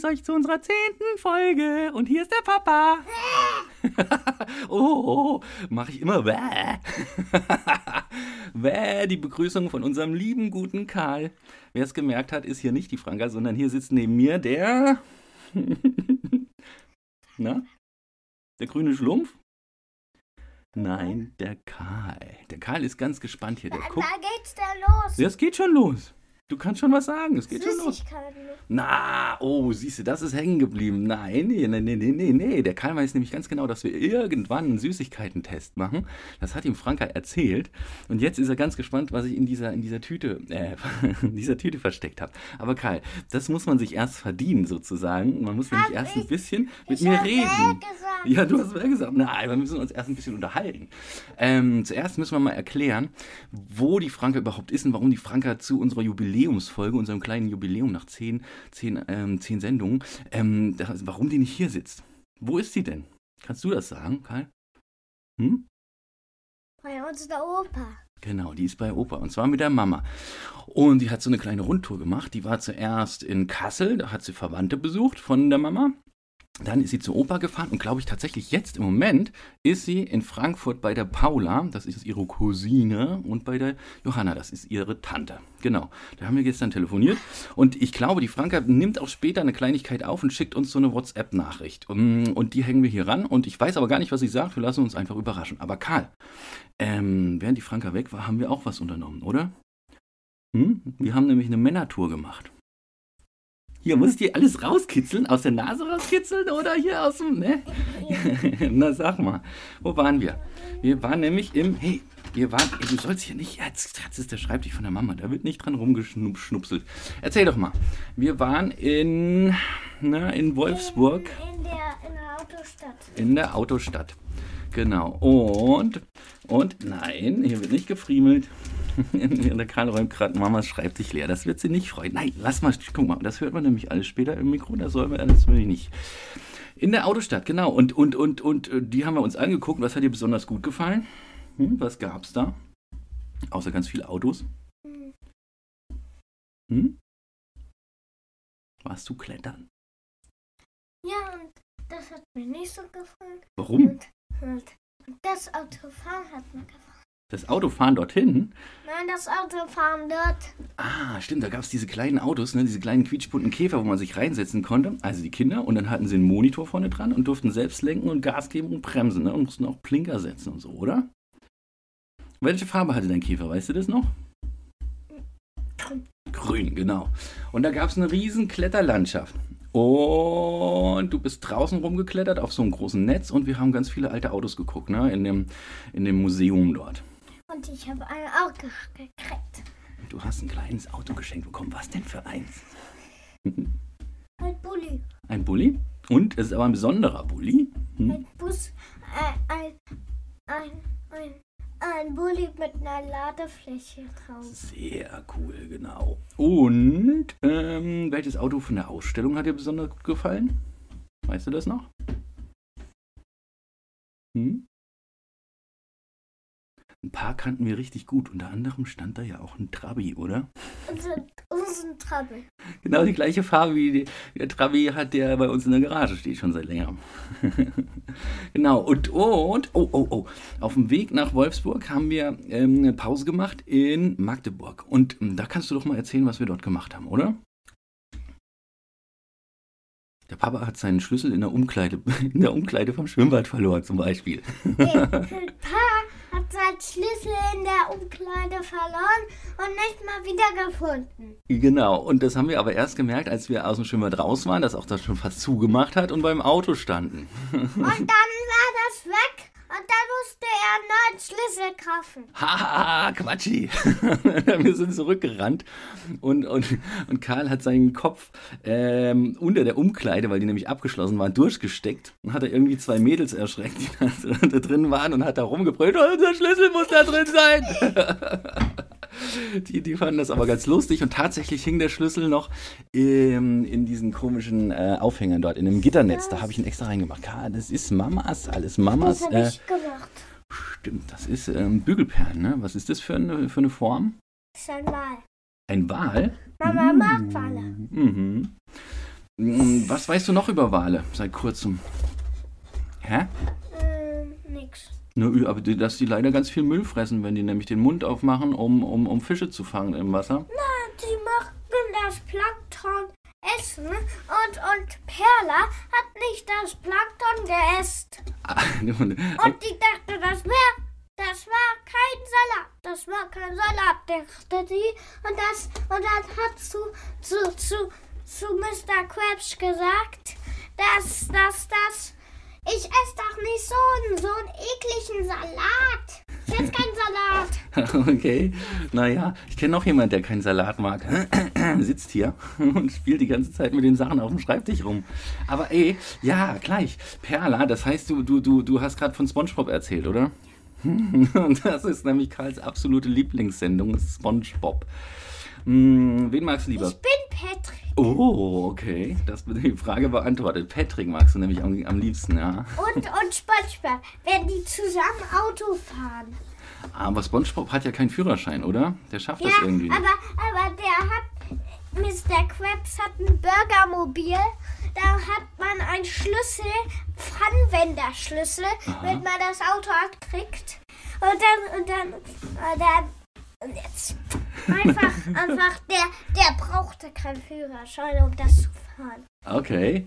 begrüße euch zu unserer zehnten Folge. Und hier ist der Papa. oh, mache ich immer wäh. die Begrüßung von unserem lieben, guten Karl. Wer es gemerkt hat, ist hier nicht die Franka, sondern hier sitzt neben mir der... Na? Der grüne Schlumpf? Nein, der Karl. Der Karl ist ganz gespannt hier. Der Da, guckt. da geht's da los. Ja, es geht schon los. Du kannst schon was sagen. Es geht schon los. Süßigkeiten. Na, oh, siehst du, das ist hängen geblieben. Nein, nee, nee, nee, nee, nee. Der Karl weiß nämlich ganz genau, dass wir irgendwann einen Süßigkeitentest machen. Das hat ihm Franka erzählt. Und jetzt ist er ganz gespannt, was ich in dieser, in dieser Tüte, äh, in dieser Tüte versteckt habe. Aber Karl, das muss man sich erst verdienen, sozusagen. Man muss nämlich Hab erst ein ich- bisschen mit ich mir reden. gesagt. Ja, du hast wer gesagt. Nein, wir müssen uns erst ein bisschen unterhalten. Ähm, zuerst müssen wir mal erklären, wo die Franka überhaupt ist und warum die Franka zu unserer Jubiläumsfolge, unserem kleinen Jubiläum nach zehn, zehn, ähm, zehn Sendungen, ähm, warum die nicht hier sitzt. Wo ist sie denn? Kannst du das sagen, Karl? Hm? Bei uns der Opa. Genau, die ist bei Opa und zwar mit der Mama. Und die hat so eine kleine Rundtour gemacht. Die war zuerst in Kassel, da hat sie Verwandte besucht von der Mama. Dann ist sie zu Opa gefahren und glaube ich tatsächlich jetzt im Moment ist sie in Frankfurt bei der Paula, das ist ihre Cousine, und bei der Johanna, das ist ihre Tante. Genau, da haben wir gestern telefoniert und ich glaube, die Franka nimmt auch später eine Kleinigkeit auf und schickt uns so eine WhatsApp-Nachricht. Und und die hängen wir hier ran und ich weiß aber gar nicht, was sie sagt, wir lassen uns einfach überraschen. Aber Karl, ähm, während die Franka weg war, haben wir auch was unternommen, oder? Hm? Wir haben nämlich eine Männertour gemacht. Hier, musst du alles rauskitzeln? Aus der Nase rauskitzeln oder hier aus dem, ne? Na, sag mal, wo waren wir? Wir waren nämlich im, hey, wir waren, ey, du sollst hier nicht, jetzt, jetzt ist der Schreibtisch von der Mama, da wird nicht dran rumgeschnupselt. Erzähl doch mal. Wir waren in, na, in Wolfsburg. In, in, der, in der Autostadt. In der Autostadt. Genau. Und, und, nein, hier wird nicht gefriemelt. der Karl räumt gerade Mamas Schreibtisch leer. Das wird sie nicht freuen. Nein, lass mal, guck mal, das hört man nämlich alles später im Mikro. Das soll man, ich nicht. In der Autostadt, genau. Und, und, und, und äh, die haben wir uns angeguckt. Was hat dir besonders gut gefallen? Hm, was gab's da? Außer ganz viele Autos. Hm. Warst du klettern? Ja, und das hat mir nicht so gefallen. Warum? Und, und, und das Autofahren hat mir gefallen. Das Autofahren dorthin? Nein, das Autofahren dort. Ah, stimmt, da gab es diese kleinen Autos, ne, diese kleinen quietschbunten Käfer, wo man sich reinsetzen konnte. Also die Kinder. Und dann hatten sie einen Monitor vorne dran und durften selbst lenken und Gas geben und bremsen. Ne, und mussten auch Blinker setzen und so, oder? Welche Farbe hatte dein Käfer, weißt du das noch? Grün, genau. Und da gab es eine riesen Kletterlandschaft. Und du bist draußen rumgeklettert auf so einem großen Netz und wir haben ganz viele alte Autos geguckt, ne? In dem, in dem Museum dort. Und ich habe ein Auto gekriegt. Du hast ein kleines Auto geschenkt bekommen. Was denn für eins? Ein Bulli. Ein Bulli? Und es ist aber ein besonderer Bulli. Hm? Ein Bus. Ein, ein, ein, ein, ein Bulli mit einer Ladefläche drauf. Sehr cool, genau. Und ähm, welches Auto von der Ausstellung hat dir besonders gut gefallen? Weißt du das noch? Hm? Ein paar kannten wir richtig gut. Unter anderem stand da ja auch ein Trabi, oder? Unser, Trouble. Genau die gleiche Farbe wie die, der Trabi hat, der bei uns in der Garage steht, schon seit längerem. genau, und, und, oh, oh, oh, auf dem Weg nach Wolfsburg haben wir ähm, eine Pause gemacht in Magdeburg. Und ähm, da kannst du doch mal erzählen, was wir dort gemacht haben, oder? Der Papa hat seinen Schlüssel in der Umkleide, in der Umkleide vom Schwimmbad verloren, zum Beispiel. Hat seinen Schlüssel in der Umkleide verloren und nicht mal wiedergefunden. Genau, und das haben wir aber erst gemerkt, als wir aus dem Schwimmbad raus waren, dass auch das schon fast zugemacht hat und beim Auto standen. Und dann war das weg und dann musste er einen neuen Schlüssel kaufen. Haha, Quatschi. wir sind zurückgerannt und, und, und Karl hat seinen Kopf ähm, unter der Umkleide, weil die nämlich abgeschlossen waren, durchgesteckt und hat er irgendwie zwei Mädels erschreckt, die da, drin waren und hat da rumgebrüllt, oh, unser Schlüssel muss da drin sein. Die, die fanden das aber ganz lustig und tatsächlich hing der Schlüssel noch ähm, in diesen komischen äh, Aufhängern dort, in einem Gitternetz. Da habe ich ihn extra reingemacht. Karl, das ist Mamas, alles Mamas. Das habe Äh, ich gemacht. Stimmt, das ist ähm, Bügelperlen, ne? Was ist das für eine, für eine Form? Das ist ein Wal. Ein Wal? Mama mag Wale. Mhm. Mm, Was weißt du noch über Wale seit kurzem? Hä? Ähm, nix. Nö, aber die, dass die leider ganz viel Müll fressen, wenn die nämlich den Mund aufmachen, um, um, um Fische zu fangen im Wasser. Die machen das Plankton essen und, und Perla hat nicht das Plankton geäst. Und die dachte, das wäre, das war kein Salat. Das war kein Salat, dachte die. Und das, und dann hat zu, zu, zu, zu Mr. Krabs gesagt, dass, dass, dass, ich esse doch nicht so einen, so einen ekligen Salat. Ich esse keinen Salat. Okay, naja, ich kenne noch jemanden, der keinen Salat mag. Sitzt hier und spielt die ganze Zeit mit den Sachen auf dem Schreibtisch rum. Aber ey, ja, gleich. Perla, das heißt, du, du, du, du hast gerade von SpongeBob erzählt, oder? Und das ist nämlich Karls absolute Lieblingssendung, SpongeBob. Hm, wen magst du lieber? Ich bin Patrick. Oh, okay. Das wird die Frage beantwortet. Patrick magst du nämlich am, am liebsten, ja. Und, und SpongeBob, wenn die zusammen Auto fahren. Aber SpongeBob hat ja keinen Führerschein, oder? Der schafft das Ja, irgendwie nicht. aber, aber der hat, Mr. Krabs hat ein Burgermobil. Da hat man einen Schlüssel, Pfannenwenderschlüssel, wenn man das Auto hat, kriegt. Und dann, und dann, und dann, und jetzt einfach, einfach, der, der brauchte keinen Führerschein, um das zu fahren. Okay.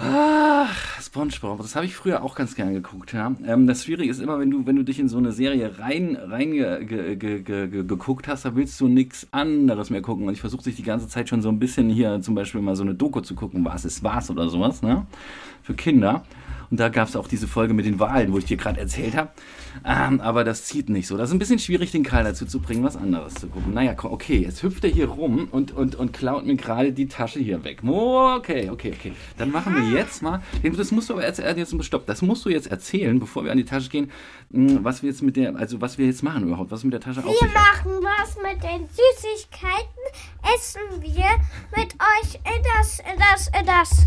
Ah, SpongeBob, das habe ich früher auch ganz gern geguckt, ja. Ähm, das Schwierige ist immer, wenn du, wenn du dich in so eine Serie rein, rein ge, ge, ge, ge, ge, geguckt hast, da willst du nichts anderes mehr gucken. Und ich versuche sich die ganze Zeit schon so ein bisschen hier zum Beispiel mal so eine Doku zu gucken, was ist was oder sowas, ne? Für Kinder. Und da gab es auch diese Folge mit den Wahlen, wo ich dir gerade erzählt habe. Ähm, aber das zieht nicht so. Das ist ein bisschen schwierig, den Karl dazu zu bringen, was anderes zu gucken. Naja, okay, jetzt hüpft er hier rum und, und, und klaut mir gerade die Tasche hier weg. Oh, Okay, okay, okay. Dann machen wir jetzt mal. Das musst du aber jetzt, jetzt stopp, das musst du jetzt erzählen, bevor wir an die Tasche gehen, mh, was wir jetzt mit der, also was wir jetzt machen überhaupt, was mit der Tasche auf Wir machen was mit den Süßigkeiten, essen wir mit euch in das, in das, in das,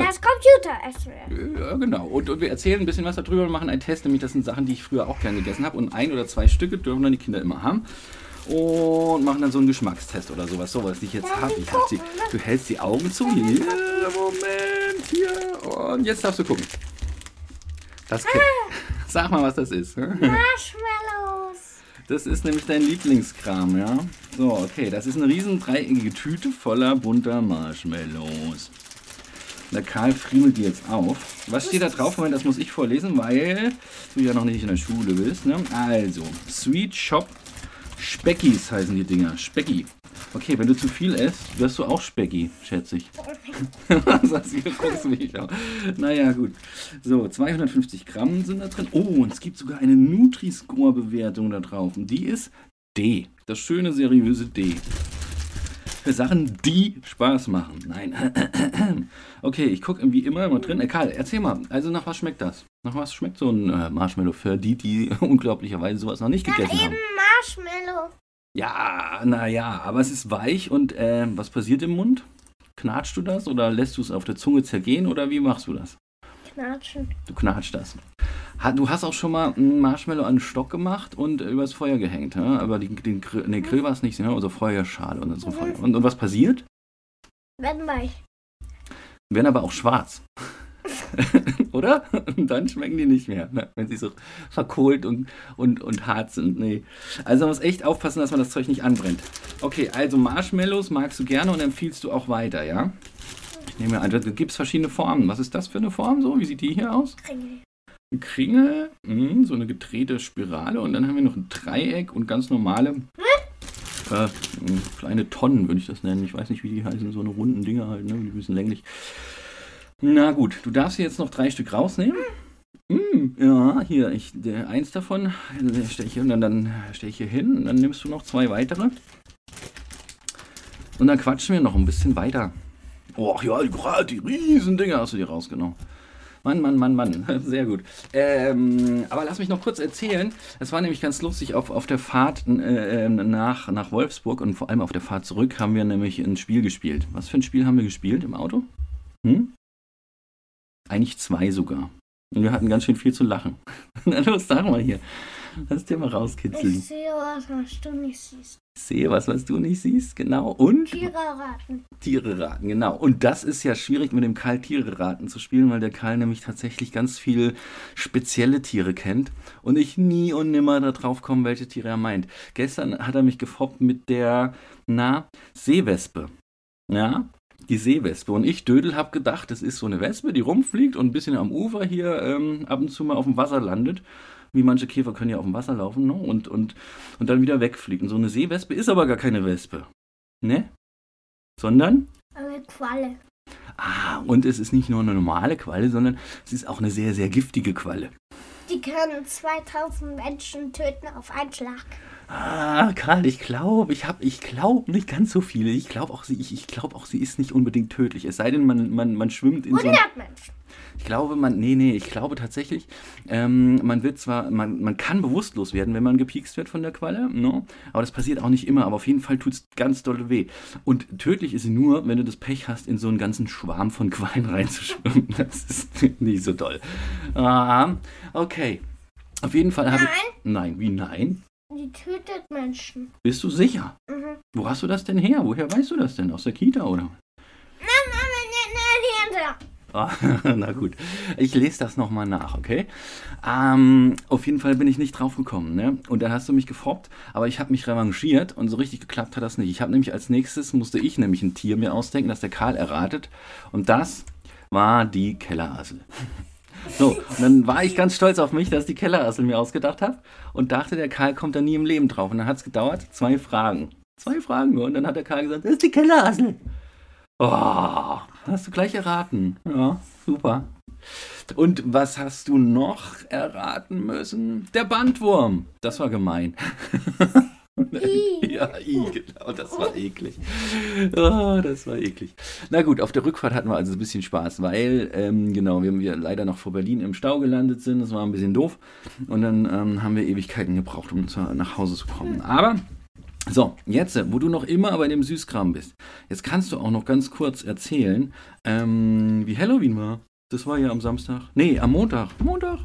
in das Computer essen wir. Ja, genau. Und, und wir erzählen ein bisschen was darüber und machen einen Test, nämlich das sind Sachen, die ich früher auch gern gegessen habe. Und ein oder zwei Stücke dürfen dann die Kinder immer haben. Und machen dann so einen Geschmackstest oder sowas. Sowas, die ich jetzt habe. ich hab sie. Du hältst die Augen zu. Hier, Moment, hier. Und jetzt darfst du gucken. Das ke- Sag mal, was das ist. Marshmallows. Das ist nämlich dein Lieblingskram, ja? So, okay. Das ist eine riesen dreieckige Tüte voller bunter Marshmallows. Der Karl friemelt die jetzt auf. Was steht da drauf? Moment, das muss ich vorlesen, weil du ja noch nicht in der Schule bist. Ne? Also, Sweet Shop Speckies heißen die Dinger. Specki. Okay, wenn du zu viel isst, wirst du auch Specki, schätze ich. Sagst du, guckst mich auch. Naja, gut. So, 250 Gramm sind da drin. Oh, und es gibt sogar eine Nutri-Score-Bewertung da drauf. Und die ist D. Das schöne, seriöse D. Für Sachen, die Spaß machen. Nein. Okay, ich gucke wie immer immer drin. Äh, Karl, erzähl mal. Also nach was schmeckt das? Nach was schmeckt so ein äh, Marshmallow für die, die unglaublicherweise sowas noch nicht Dann gegessen haben? eben Marshmallow. Ja, naja, aber es ist weich und äh, was passiert im Mund? Knatscht du das oder lässt du es auf der Zunge zergehen oder wie machst du das? Knatschen. Du knatscht das. Du hast auch schon mal einen Marshmallow an den Stock gemacht und äh, übers Feuer gehängt, ja? aber den, den Grill, nee, Grill war es nicht, ne? also Feuerschale und so Feuer. Und, und was passiert? Werden weich. Werden aber auch schwarz. Oder? Und dann schmecken die nicht mehr, ne? wenn sie so verkohlt und, und, und hart sind. Nee. Also man muss echt aufpassen, dass man das Zeug nicht anbrennt. Okay, also Marshmallows magst du gerne und empfiehlst du auch weiter, ja? Ich nehme an, da gibt es verschiedene Formen. Was ist das für eine Form so? Wie sieht die hier aus? Kringel. Ein Kringel, mh, so eine gedrehte Spirale und dann haben wir noch ein Dreieck und ganz normale äh, mh, kleine Tonnen, würde ich das nennen. Ich weiß nicht, wie die heißen, so eine runden Dinger halt, ne? die bisschen länglich. Na gut, du darfst jetzt noch drei Stück rausnehmen. Mm, ja, hier, ich, der, eins davon stelle ich hier und dann, dann stelle ich hier hin und dann nimmst du noch zwei weitere. Und dann quatschen wir noch ein bisschen weiter. Oh ja, die riesen Dinger hast du dir rausgenommen. Mann, Mann, Mann, Mann. Sehr gut. Ähm, aber lass mich noch kurz erzählen. Es war nämlich ganz lustig, auf, auf der Fahrt äh, nach, nach Wolfsburg und vor allem auf der Fahrt zurück haben wir nämlich ein Spiel gespielt. Was für ein Spiel haben wir gespielt im Auto? Hm? Eigentlich zwei sogar. Und wir hatten ganz schön viel zu lachen. Na los, sag mal hier. Lass dir mal rauskitzeln. Ich sehe was, was du nicht siehst. Ich sehe was, was du nicht siehst, genau. Und? Tiere raten. Tiere raten, genau. Und das ist ja schwierig mit dem Karl Tiere raten zu spielen, weil der Karl nämlich tatsächlich ganz viel spezielle Tiere kennt und ich nie und nimmer darauf komme, welche Tiere er meint. Gestern hat er mich gefoppt mit der, na, Seewespe. Ja, die Seewespe. Und ich, Dödel, habe gedacht, das ist so eine Wespe, die rumfliegt und ein bisschen am Ufer hier ähm, ab und zu mal auf dem Wasser landet. Wie manche Käfer können ja auf dem Wasser laufen ne? und, und, und dann wieder wegfliegen. So eine Seewespe ist aber gar keine Wespe. Ne? Sondern? Eine Qualle. Ah, und es ist nicht nur eine normale Qualle, sondern es ist auch eine sehr, sehr giftige Qualle. Die können 2000 Menschen töten auf einen Schlag. Ah, Karl, ich glaube, ich habe, ich glaube nicht ganz so viele. Ich glaube auch, sie, ich, ich glaube auch, sie ist nicht unbedingt tödlich. Es sei denn, man, man, man schwimmt in 100 so. Menschen. Ich glaube, man, nee, nee, ich glaube tatsächlich, ähm, man wird zwar, man, man kann bewusstlos werden, wenn man gepiekst wird von der Qualle, no? aber das passiert auch nicht immer, aber auf jeden Fall tut es ganz doll weh. Und tödlich ist sie nur, wenn du das Pech hast, in so einen ganzen Schwarm von Quallen reinzuschwimmen. Das ist nicht so toll. Ah, okay. Auf jeden Fall habe ich. Nein, wie nein? Die tötet Menschen. Bist du sicher? Mhm. Wo hast du das denn her? Woher weißt du das denn? Aus der Kita oder? Nein, nein, nein, nein, nein. Ah, na gut, ich lese das nochmal nach, okay? Ähm, auf jeden Fall bin ich nicht drauf gekommen, ne? Und dann hast du mich gefoppt, aber ich habe mich revanchiert und so richtig geklappt hat das nicht. Ich habe nämlich als nächstes, musste ich nämlich ein Tier mir ausdenken, das der Karl erratet. Und das war die Kellerassel. So, und dann war ich ganz stolz auf mich, dass die Kellerassel mir ausgedacht habe und dachte, der Karl kommt da nie im Leben drauf. Und dann hat es gedauert, zwei Fragen. Zwei Fragen nur. Und dann hat der Karl gesagt, das ist die Kellerassel. Oh, hast du gleich erraten. Ja, super. Und was hast du noch erraten müssen? Der Bandwurm. Das war gemein. I. ja, I, genau, das war eklig. Oh, das war eklig. Na gut, auf der Rückfahrt hatten wir also ein bisschen Spaß, weil, ähm, genau, wir, wir leider noch vor Berlin im Stau gelandet sind. Das war ein bisschen doof. Und dann ähm, haben wir Ewigkeiten gebraucht, um zu, nach Hause zu kommen. Aber so, jetzt, wo du noch immer bei dem Süßkram bist, jetzt kannst du auch noch ganz kurz erzählen, ähm, wie Halloween war. Das war ja am Samstag. Nee, am Montag. Montag.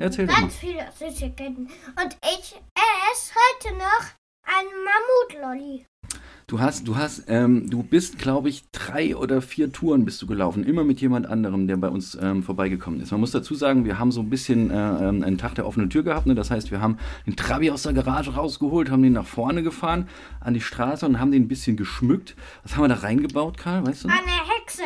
Erzähl doch mal. Ganz viele Süßigkeiten. Und ich esse heute noch ein Mammutlolli. Du hast, du hast, ähm, du bist, glaube ich, drei oder vier Touren bist du gelaufen, immer mit jemand anderem, der bei uns ähm, vorbeigekommen ist. Man muss dazu sagen, wir haben so ein bisschen äh, ähm, einen Tag der offenen Tür gehabt. Ne? Das heißt, wir haben den Trabi aus der Garage rausgeholt, haben den nach vorne gefahren an die Straße und haben den ein bisschen geschmückt. Was haben wir da reingebaut, Karl? Weißt du? Eine Hexe.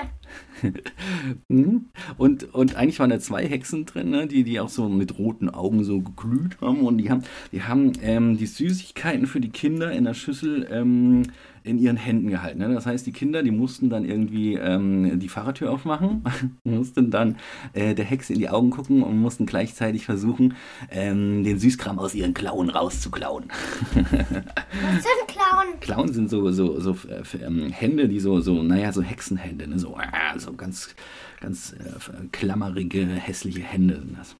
Mhm. Und, und eigentlich waren da zwei Hexen drin, ne, die, die auch so mit roten Augen so geglüht haben. Und die haben, die, haben ähm, die Süßigkeiten für die Kinder in der Schüssel ähm, in ihren Händen gehalten. Ne? Das heißt, die Kinder, die mussten dann irgendwie ähm, die Fahrertür aufmachen, mussten dann äh, der Hexe in die Augen gucken und mussten gleichzeitig versuchen, ähm, den Süßkram aus ihren Klauen rauszuklauen. Was sind Clown? Klauen sind so, so, so äh, ähm, Hände, die so, so, naja, so Hexenhände, ne? so, äh, so ganz, ganz äh, klammerige, hässliche Hände sind das.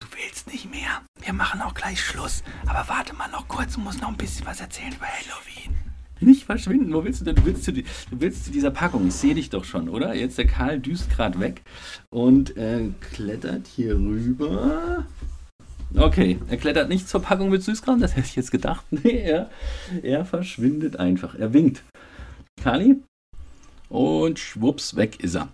Du willst nicht mehr. Wir machen auch gleich Schluss. Aber warte mal noch kurz, du musst noch ein bisschen was erzählen über Halloween. Nicht verschwinden, wo willst du denn? Du willst zu, du willst zu dieser Packung. Ich sehe dich doch schon, oder? Jetzt der Karl düst gerade weg und äh, klettert hier rüber. Okay, er klettert nicht zur Packung mit Süßkram, das hätte ich jetzt gedacht. Nee, er, er verschwindet einfach. Er winkt. Kali? Und schwupps, weg ist er.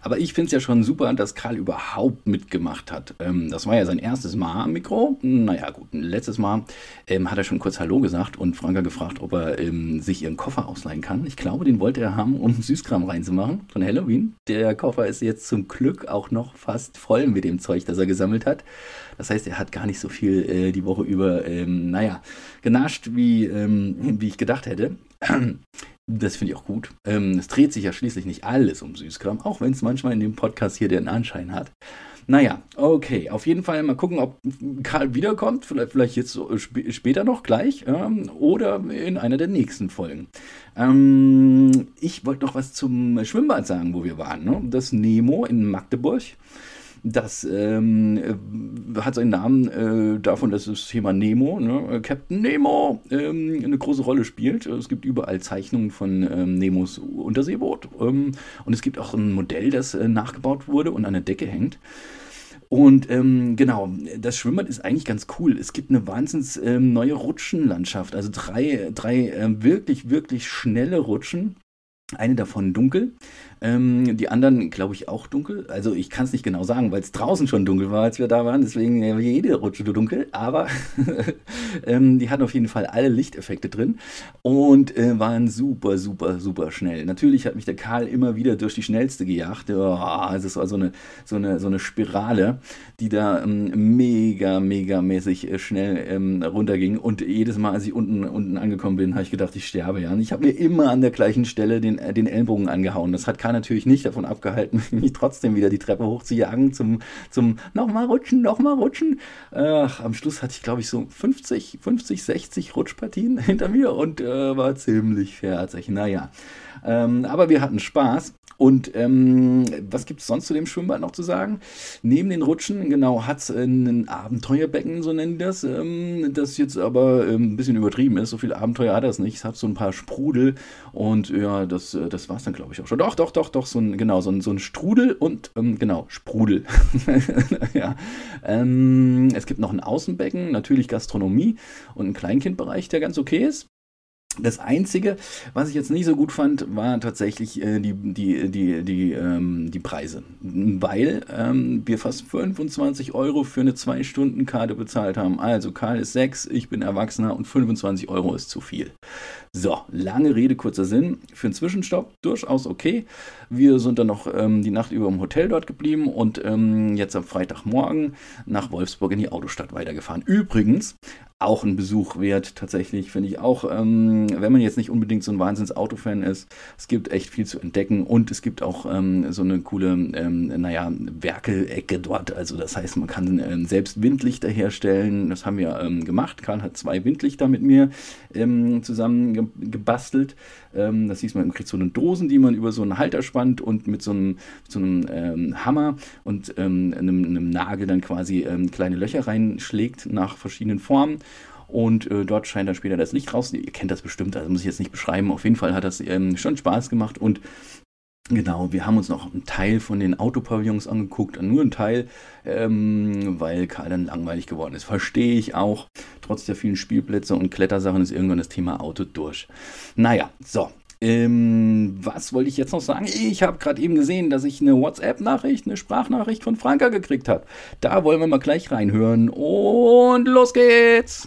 Aber ich finde es ja schon super, dass Karl überhaupt mitgemacht hat. Ähm, das war ja sein erstes Mal am Mikro. Naja, gut, letztes Mal ähm, hat er schon kurz Hallo gesagt und Franka gefragt, ob er ähm, sich ihren Koffer ausleihen kann. Ich glaube, den wollte er haben, um Süßkram reinzumachen von Halloween. Der Koffer ist jetzt zum Glück auch noch fast voll mit dem Zeug, das er gesammelt hat. Das heißt, er hat gar nicht so viel äh, die Woche über, ähm, naja, genascht, wie, ähm, wie ich gedacht hätte. Das finde ich auch gut. Ähm, es dreht sich ja schließlich nicht alles um Süßkram, auch wenn es manchmal in dem Podcast hier den Anschein hat. Naja, okay. Auf jeden Fall mal gucken, ob Karl wiederkommt. Vielleicht, vielleicht jetzt so sp später noch gleich ähm, oder in einer der nächsten Folgen. Ähm, ich wollte noch was zum Schwimmbad sagen, wo wir waren. Ne? Das Nemo in Magdeburg. Das ähm, äh, hat seinen Namen äh, davon, dass das Thema Nemo, ne, Captain Nemo, ähm, eine große Rolle spielt. Es gibt überall Zeichnungen von ähm, Nemos Unterseeboot. Ähm, und es gibt auch ein Modell, das äh, nachgebaut wurde und an der Decke hängt. Und ähm, genau, das Schwimmbad ist eigentlich ganz cool. Es gibt eine wahnsinns ähm, neue Rutschenlandschaft. Also drei, drei äh, wirklich, wirklich schnelle Rutschen. Eine davon dunkel, ähm, die anderen, glaube ich, auch dunkel. Also ich kann es nicht genau sagen, weil es draußen schon dunkel war, als wir da waren. Deswegen ja, jede Rutsche dunkel. Aber ähm, die hatten auf jeden Fall alle Lichteffekte drin und äh, waren super, super, super schnell. Natürlich hat mich der Karl immer wieder durch die schnellste gejagt. Oh, es war so eine, so, eine, so eine Spirale, die da ähm, mega, mega mäßig äh, schnell ähm, runterging. Und jedes Mal, als ich unten, unten angekommen bin, habe ich gedacht, ich sterbe ja. Und ich habe mir immer an der gleichen Stelle den, äh, den Ellenbogen angehauen. Das hat keiner natürlich nicht davon abgehalten, mich trotzdem wieder die Treppe hochzujagen zum, zum nochmal rutschen, nochmal rutschen. Ach, am Schluss hatte ich, glaube ich, so 50, 50, 60 Rutschpartien hinter mir und äh, war ziemlich fertig. Naja, ähm, aber wir hatten Spaß. Und ähm, was gibt es sonst zu dem Schwimmbad noch zu sagen? Neben den Rutschen, genau, hat es ein Abenteuerbecken, so nennen die das, ähm, das jetzt aber ähm, ein bisschen übertrieben ist. So viele Abenteuer hat das nicht. Es hat so ein paar Sprudel und ja, das, äh, das war es dann, glaube ich, auch schon. Doch, doch, doch, doch, so ein, genau, so ein, so ein Strudel und, ähm, genau, Sprudel. ja. Ähm, es gibt noch ein Außenbecken, natürlich Gastronomie und einen Kleinkindbereich, der ganz okay ist. Das Einzige, was ich jetzt nicht so gut fand, war tatsächlich äh, die, die, die, die, ähm, die Preise. Weil ähm, wir fast 25 Euro für eine 2-Stunden-Karte bezahlt haben. Also Karl ist 6, ich bin Erwachsener und 25 Euro ist zu viel. So, lange Rede, kurzer Sinn. Für einen Zwischenstopp durchaus okay. Wir sind dann noch ähm, die Nacht über im Hotel dort geblieben und ähm, jetzt am Freitagmorgen nach Wolfsburg in die Autostadt weitergefahren. Übrigens, auch ein Besuch wert, tatsächlich, finde ich auch, ähm, wenn man jetzt nicht unbedingt so ein Wahnsinns-Autofan ist, es gibt echt viel zu entdecken und es gibt auch ähm, so eine coole, ähm, naja, Werkelecke dort, also das heißt, man kann ähm, selbst Windlichter herstellen, das haben wir ähm, gemacht, Karl hat zwei Windlichter mit mir ähm, zusammen ge gebastelt, das hieß man, man kriegt so eine Dosen, die man über so einen Halter spannt und mit so einem, so einem Hammer und einem, einem, Nagel dann quasi kleine Löcher reinschlägt nach verschiedenen Formen und äh, dort scheint dann später das Licht raus. Ihr kennt das bestimmt, also muss ich jetzt nicht beschreiben. Auf jeden Fall hat das ähm, schon Spaß gemacht und Genau, wir haben uns noch einen Teil von den Autopavillons angeguckt, nur einen Teil, ähm, weil Karl dann langweilig geworden ist. Verstehe ich auch. Trotz der vielen Spielplätze und Klettersachen ist irgendwann das Thema Auto durch. Naja, so. Ähm, was wollte ich jetzt noch sagen? Ich habe gerade eben gesehen, dass ich eine WhatsApp-Nachricht, eine Sprachnachricht von Franka gekriegt habe. Da wollen wir mal gleich reinhören. Und los geht's!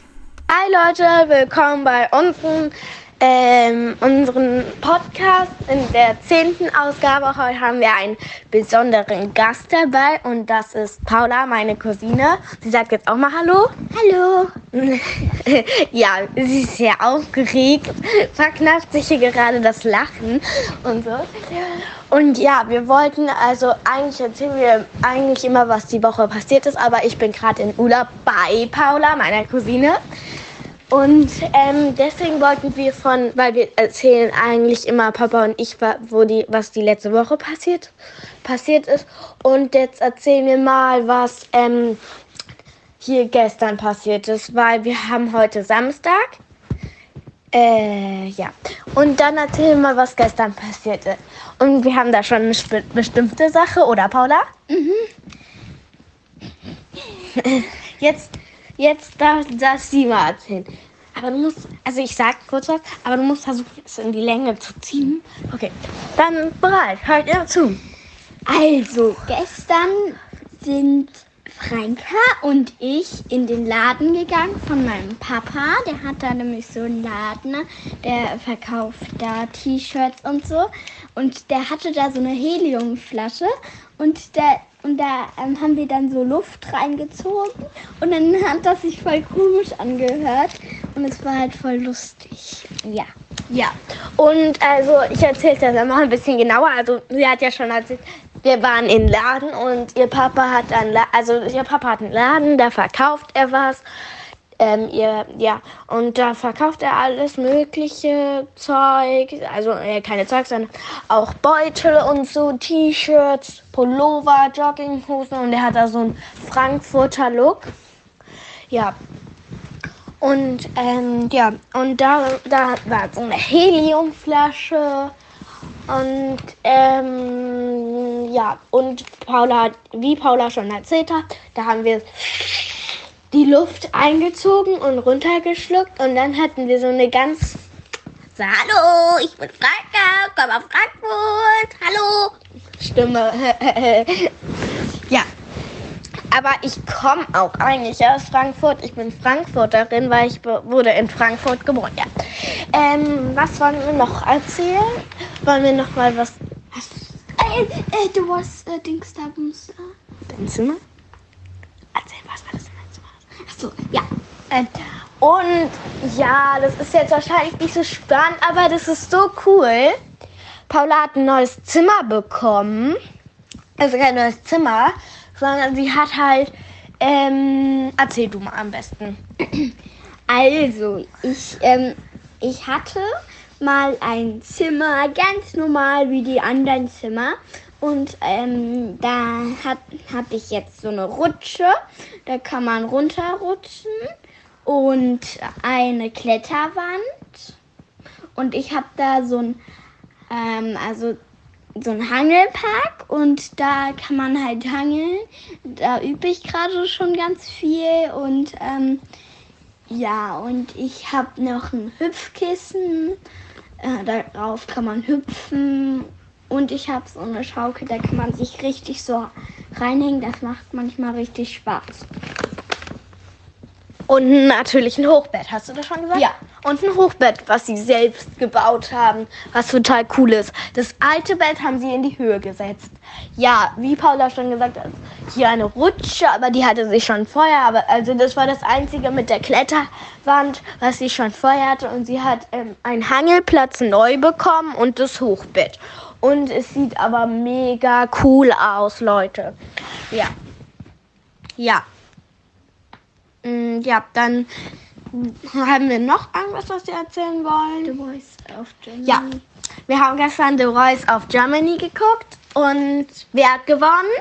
Hi Leute, willkommen bei unseren, ähm, unseren Podcast in der zehnten Ausgabe. Heute haben wir einen besonderen Gast dabei und das ist Paula, meine Cousine. Sie sagt jetzt auch mal Hallo. Hallo. ja, sie ist sehr aufgeregt, verknappt sich hier gerade das Lachen und so. Und ja, wir wollten, also eigentlich erzählen wir eigentlich immer, was die Woche passiert ist, aber ich bin gerade in Urlaub bei Paula, meiner Cousine. Und ähm, deswegen wollten wir von, weil wir erzählen eigentlich immer Papa und ich, wo die, was die letzte Woche passiert, passiert ist. Und jetzt erzählen wir mal, was ähm, hier gestern passiert ist, weil wir haben heute Samstag. Äh, ja. Und dann erzählen wir mal, was gestern passiert ist. Und wir haben da schon eine bestimmte Sache, oder Paula? Mhm. Jetzt Jetzt darf das sie mal erzählen. Aber du musst, also ich sag kurz was, aber du musst versuchen, es in die Länge zu ziehen. Okay, dann bereit, hört ihr zu. Also, gestern sind Franka und ich in den Laden gegangen von meinem Papa. Der hat da nämlich so einen Laden, der verkauft da T-Shirts und so. Und der hatte da so eine Heliumflasche und der und da ähm, haben wir dann so Luft reingezogen und dann hat das sich voll komisch angehört und es war halt voll lustig. Ja. Ja. Und also ich erzähle das dann mal ein bisschen genauer. Also sie hat ja schon erzählt, wir waren in Laden und ihr Papa hat dann, also ihr Papa hat einen Laden, da verkauft er was ähm, ihr, ja, und da verkauft er alles mögliche Zeug, also äh, keine Zeug, sondern auch Beutel und so, T-Shirts, Pullover, Jogginghosen und er hat da so einen Frankfurter Look. Ja. Und ähm, ja, und da, da war so eine Heliumflasche und ähm, ja, und Paula, wie Paula schon erzählt hat, da haben wir die Luft eingezogen und runtergeschluckt und dann hatten wir so eine ganz so, hallo, ich bin Franka, komm aus Frankfurt, hallo, Stimme. ja, aber ich komme auch eigentlich aus Frankfurt. Ich bin Frankfurterin, weil ich wurde in Frankfurt geboren. Ja. Ähm, was wollen wir noch erzählen? Wollen wir noch mal was... Äh, äh, du warst äh, Dings da, Zimmer? Erzähl, was alles in deinem Zimmer Achso, ja. Ähm, und ja, das ist jetzt wahrscheinlich nicht so spannend, aber das ist so cool. Paula hat ein neues Zimmer bekommen. Also kein neues Zimmer, sondern sie hat halt. Ähm, erzähl du mal am besten. Also, ich, ähm, ich hatte mal ein Zimmer, ganz normal wie die anderen Zimmer. Und ähm, da habe ich jetzt so eine Rutsche, da kann man runterrutschen und eine Kletterwand. Und ich habe da so ein, ähm, also so ein Hangelpark und da kann man halt hangeln. Da übe ich gerade schon ganz viel und ähm, ja, und ich habe noch ein Hüpfkissen. Äh, darauf kann man hüpfen. Und ich habe so eine Schaukel, da kann man sich richtig so reinhängen. Das macht manchmal richtig Spaß. Und natürlich ein Hochbett, hast du das schon gesagt? Ja. Und ein Hochbett, was sie selbst gebaut haben, was total cool ist. Das alte Bett haben sie in die Höhe gesetzt. Ja, wie Paula schon gesagt hat, hier eine Rutsche, aber die hatte sie schon vorher. Aber also das war das einzige mit der Kletterwand, was sie schon vorher hatte. Und sie hat ähm, einen Hangelplatz neu bekommen und das Hochbett. Und es sieht aber mega cool aus, Leute. Ja. Ja. Mm, ja, dann haben wir noch irgendwas, was wir erzählen wollen? The Voice of Germany. Ja, wir haben gestern The Voice of Germany geguckt und wer hat gewonnen?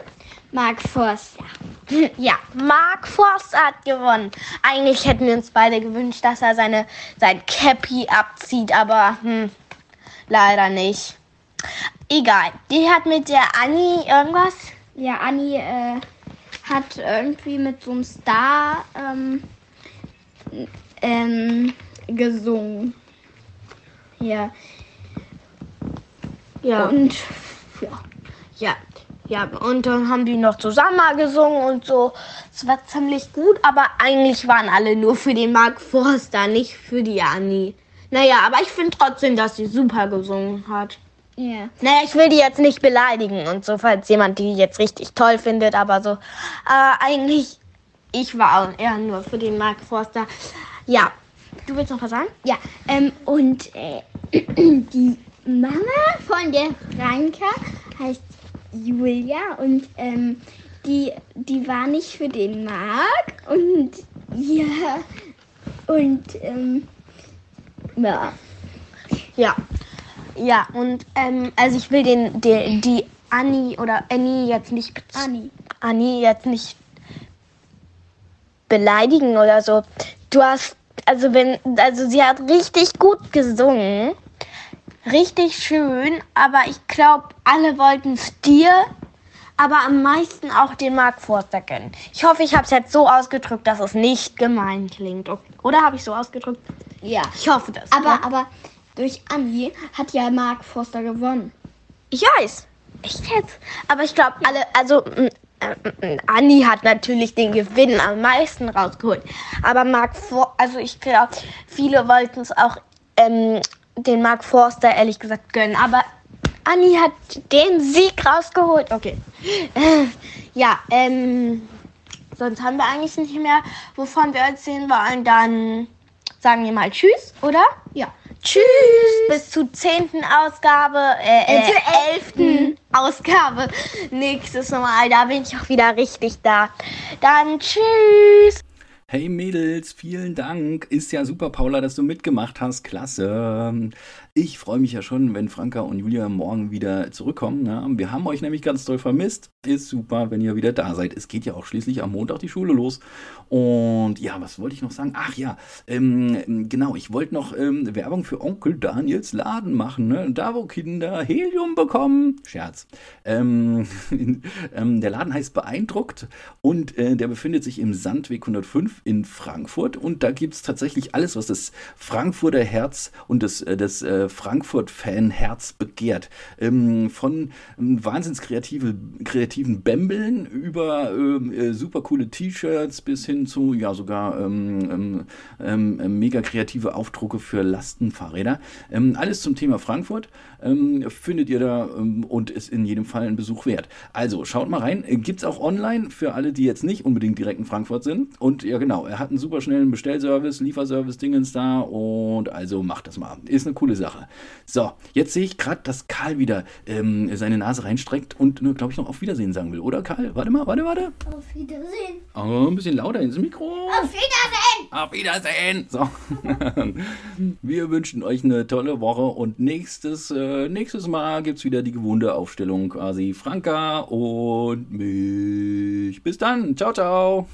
Mark Forster. Ja, Mark Forster hat gewonnen. Eigentlich hätten wir uns beide gewünscht, dass er seine, sein Cappy abzieht, aber hm, leider nicht. Egal, die hat mit der Annie irgendwas? Ja, Annie äh, hat irgendwie mit so einem Star ähm, ähm, gesungen. Ja. Ja. Und ja. Ja. Ja, und dann haben die noch zusammen gesungen und so. Es war ziemlich gut, aber eigentlich waren alle nur für den Mark Forster, nicht für die Annie. Naja, aber ich finde trotzdem, dass sie super gesungen hat. Ja. Yeah. Naja, ich will die jetzt nicht beleidigen und so, falls jemand die jetzt richtig toll findet, aber so. Äh, eigentlich, ich war auch eher nur für den Mark Forster. Ja. Du willst noch was sagen? Ja. Ähm, und äh, die Mama von der Franka heißt Julia und ähm, die, die war nicht für den Mark und ja. Und ähm, ja. Ja. Ja, und ähm, also ich will den, den die Annie oder Annie jetzt nicht Annie. Annie jetzt nicht beleidigen oder so. Du hast also wenn also sie hat richtig gut gesungen. Richtig schön, aber ich glaube, alle wollten es dir, aber am meisten auch den Mark Forster gönnen. Ich hoffe, ich habe es jetzt so ausgedrückt, dass es nicht gemein klingt. Oder habe ich so ausgedrückt? Ja. Ich hoffe das. Aber, ja? aber durch Annie hat ja Mark Forster gewonnen. Ich weiß. Echt jetzt? Aber ich glaube, alle, also äh, Annie hat natürlich den Gewinn am meisten rausgeholt. Aber Mark For also ich glaube, viele wollten es auch ähm, den Mark Forster ehrlich gesagt gönnen. Aber Annie hat den Sieg rausgeholt. Okay. Äh, ja, ähm, sonst haben wir eigentlich nicht mehr, wovon wir erzählen wollen. Dann sagen wir mal Tschüss, oder? Ja. Tschüss. Bis zur zehnten Ausgabe, äh, äh, zur elften Ausgabe nächstes Mal. Da bin ich auch wieder richtig da. Dann tschüss. Hey Mädels, vielen Dank. Ist ja super, Paula, dass du mitgemacht hast. Klasse. Ich freue mich ja schon, wenn Franka und Julia morgen wieder zurückkommen. Ne? Wir haben euch nämlich ganz toll vermisst. Ist super, wenn ihr wieder da seid. Es geht ja auch schließlich am Montag die Schule los. Und ja, was wollte ich noch sagen? Ach ja, ähm, genau, ich wollte noch ähm, Werbung für Onkel Daniels Laden machen. Ne? Da, wo Kinder Helium bekommen. Scherz. Ähm, ähm der Laden heißt Beeindruckt und äh, der befindet sich im Sandweg 105 in Frankfurt. Und da gibt es tatsächlich alles, was das Frankfurter Herz und das, äh, das äh, Frankfurt-Fan-Herz begehrt. Ähm, von ähm, wahnsinns kreativen Bämbeln über ähm, äh, super coole T-Shirts bis hin zu, ja, sogar ähm, ähm, ähm mega kreative Aufdrucke für Lastenfahrräder. Ähm, alles zum Thema Frankfurt ähm, findet ihr da und ist in jedem Fall ein Besuch wert. Also schaut mal rein. Gibt es auch online für alle, die jetzt nicht unbedingt direkt in Frankfurt sind. Und ja, genau, er hat einen super schnellen Bestellservice, Lieferservice-Dingens da und also macht das mal. Ist eine coole Sache. So, jetzt sehe ich gerade, dass Karl wieder seine Nase reinstreckt und, ne, glaube ich, noch auf Wiedersehen Wiedersehen sagen will, oder Karl? Warte mal, warte, warte. Auf Wiedersehen. Oh, ein bisschen lauter ins Mikro. Auf Wiedersehen. Auf Wiedersehen. So. Wir wünschen euch eine tolle Woche und nächstes, äh, nächstes Mal gibt es wieder die gewohnte Aufstellung quasi. Franka und mich. Bis dann. Ciao, ciao.